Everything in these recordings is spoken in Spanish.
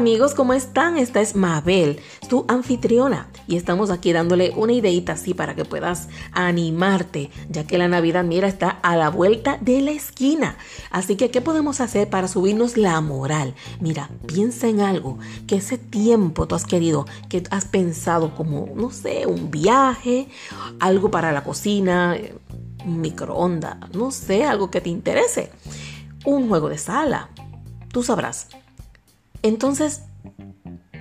Amigos, ¿cómo están? Esta es Mabel, tu anfitriona, y estamos aquí dándole una ideita así para que puedas animarte, ya que la Navidad, mira, está a la vuelta de la esquina. Así que, ¿qué podemos hacer para subirnos la moral? Mira, piensa en algo que ese tiempo tú has querido, que has pensado como, no sé, un viaje, algo para la cocina, un microondas, no sé, algo que te interese, un juego de sala, tú sabrás. Entonces,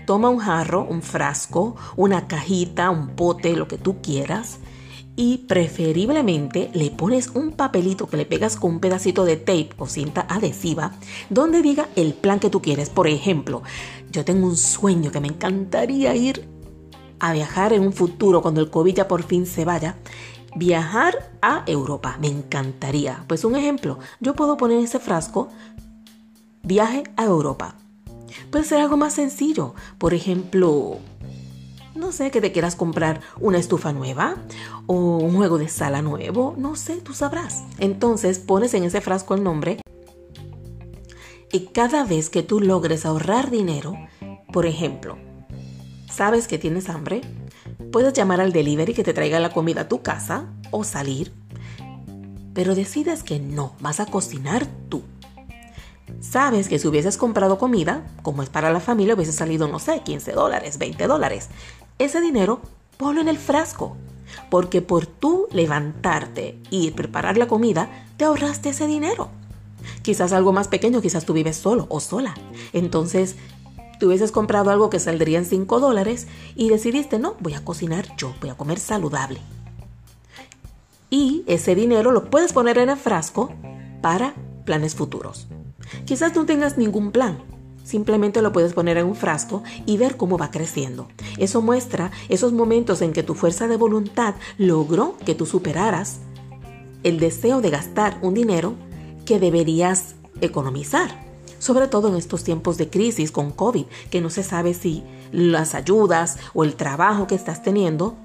toma un jarro, un frasco, una cajita, un pote, lo que tú quieras, y preferiblemente le pones un papelito que le pegas con un pedacito de tape o cinta adhesiva donde diga el plan que tú quieres. Por ejemplo, yo tengo un sueño que me encantaría ir a viajar en un futuro cuando el COVID ya por fin se vaya. Viajar a Europa, me encantaría. Pues un ejemplo, yo puedo poner ese frasco, viaje a Europa Puede ser algo más sencillo. Por ejemplo, no sé, que te quieras comprar una estufa nueva o un juego de sala nuevo. No sé, tú sabrás. Entonces pones en ese frasco el nombre y cada vez que tú logres ahorrar dinero, por ejemplo, sabes que tienes hambre, puedes llamar al delivery que te traiga la comida a tu casa o salir, pero decides que no, vas a cocinar tú. Sabes que si hubieses comprado comida, como es para la familia, hubiese salido, no sé, 15 dólares, 20 dólares. Ese dinero, ponlo en el frasco. Porque por tú levantarte y preparar la comida, te ahorraste ese dinero. Quizás algo más pequeño, quizás tú vives solo o sola. Entonces, tú hubieses comprado algo que saldría en 5 dólares y decidiste, no, voy a cocinar yo, voy a comer saludable. Y ese dinero lo puedes poner en el frasco para planes futuros. Quizás no tengas ningún plan, simplemente lo puedes poner en un frasco y ver cómo va creciendo. Eso muestra esos momentos en que tu fuerza de voluntad logró que tú superaras el deseo de gastar un dinero que deberías economizar. Sobre todo en estos tiempos de crisis con COVID, que no se sabe si las ayudas o el trabajo que estás teniendo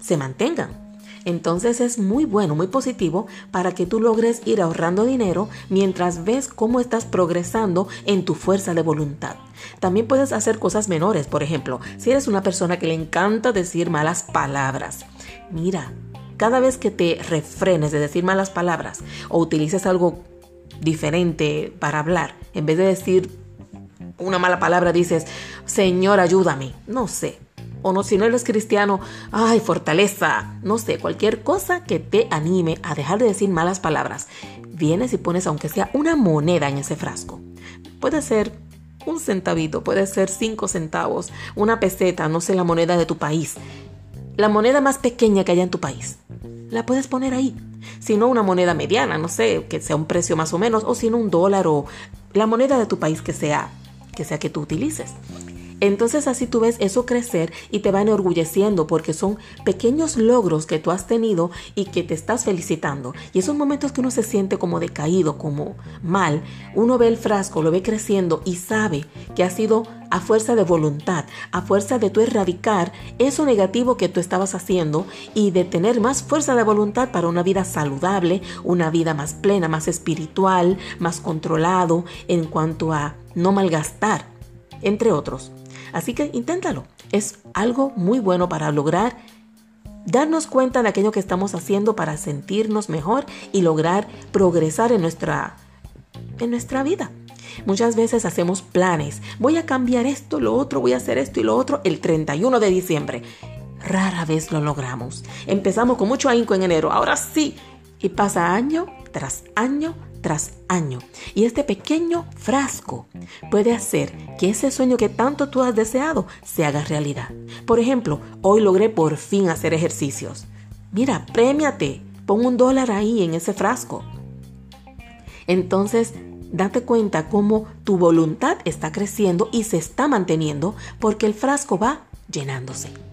se mantengan. Entonces es muy bueno, muy positivo para que tú logres ir ahorrando dinero mientras ves cómo estás progresando en tu fuerza de voluntad. También puedes hacer cosas menores, por ejemplo, si eres una persona que le encanta decir malas palabras. Mira, cada vez que te refrenes de decir malas palabras o utilices algo diferente para hablar, en vez de decir una mala palabra dices, Señor, ayúdame. No sé, o no, si no eres cristiano, ay, fortaleza, no sé, cualquier cosa que te anime a dejar de decir malas palabras. Vienes y pones aunque sea una moneda en ese frasco. Puede ser un centavito, puede ser cinco centavos, una peseta, no sé, la moneda de tu país. La moneda más pequeña que haya en tu país. La puedes poner ahí. Si no, una moneda mediana, no sé, que sea un precio más o menos, o si no, un dólar o la moneda de tu país que sea, que sea que tú utilices. Entonces así tú ves eso crecer y te va enorgulleciendo porque son pequeños logros que tú has tenido y que te estás felicitando. Y esos momentos que uno se siente como decaído, como mal, uno ve el frasco, lo ve creciendo y sabe que ha sido a fuerza de voluntad, a fuerza de tú erradicar eso negativo que tú estabas haciendo y de tener más fuerza de voluntad para una vida saludable, una vida más plena, más espiritual, más controlado en cuanto a no malgastar, entre otros. Así que inténtalo. Es algo muy bueno para lograr darnos cuenta de aquello que estamos haciendo para sentirnos mejor y lograr progresar en nuestra, en nuestra vida. Muchas veces hacemos planes. Voy a cambiar esto, lo otro, voy a hacer esto y lo otro el 31 de diciembre. Rara vez lo logramos. Empezamos con mucho ahínco en enero. Ahora sí. Y pasa año tras año tras año. Y este pequeño frasco puede hacer que ese sueño que tanto tú has deseado se haga realidad. Por ejemplo, hoy logré por fin hacer ejercicios. Mira, premiate, pon un dólar ahí en ese frasco. Entonces, date cuenta cómo tu voluntad está creciendo y se está manteniendo porque el frasco va llenándose.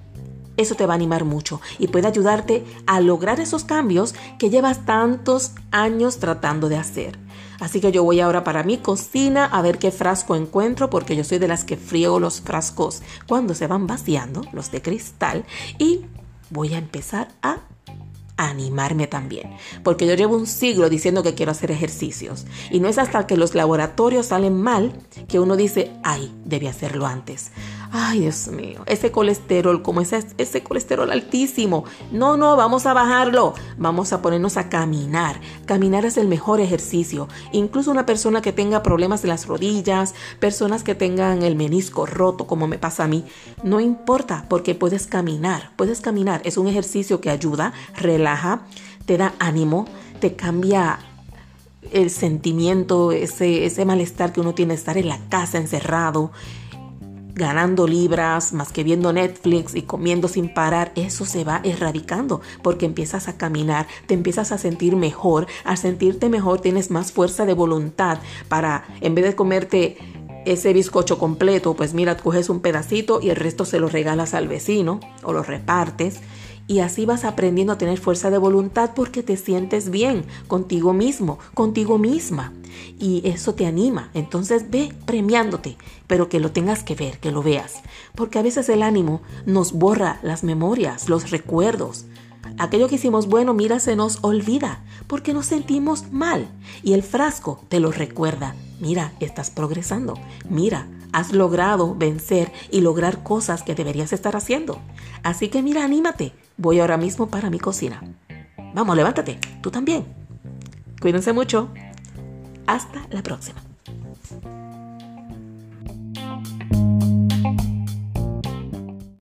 Eso te va a animar mucho y puede ayudarte a lograr esos cambios que llevas tantos años tratando de hacer. Así que yo voy ahora para mi cocina a ver qué frasco encuentro porque yo soy de las que friego los frascos cuando se van vaciando, los de cristal, y voy a empezar a animarme también, porque yo llevo un siglo diciendo que quiero hacer ejercicios y no es hasta que los laboratorios salen mal que uno dice, ay, debí hacerlo antes. Ay, Dios mío, ese colesterol, como ese, ese colesterol altísimo. No, no, vamos a bajarlo. Vamos a ponernos a caminar. Caminar es el mejor ejercicio. Incluso una persona que tenga problemas de las rodillas, personas que tengan el menisco roto, como me pasa a mí, no importa porque puedes caminar. Puedes caminar. Es un ejercicio que ayuda, relaja, te da ánimo, te cambia el sentimiento, ese, ese malestar que uno tiene de estar en la casa encerrado ganando libras, más que viendo Netflix y comiendo sin parar, eso se va erradicando porque empiezas a caminar, te empiezas a sentir mejor, al sentirte mejor tienes más fuerza de voluntad para, en vez de comerte ese bizcocho completo, pues mira, coges un pedacito y el resto se lo regalas al vecino o lo repartes y así vas aprendiendo a tener fuerza de voluntad porque te sientes bien contigo mismo, contigo misma. Y eso te anima. Entonces ve premiándote, pero que lo tengas que ver, que lo veas. Porque a veces el ánimo nos borra las memorias, los recuerdos. Aquello que hicimos bueno, mira, se nos olvida porque nos sentimos mal. Y el frasco te lo recuerda. Mira, estás progresando. Mira, has logrado vencer y lograr cosas que deberías estar haciendo. Así que mira, anímate. Voy ahora mismo para mi cocina. Vamos, levántate. Tú también. Cuídense mucho. Hasta la próxima.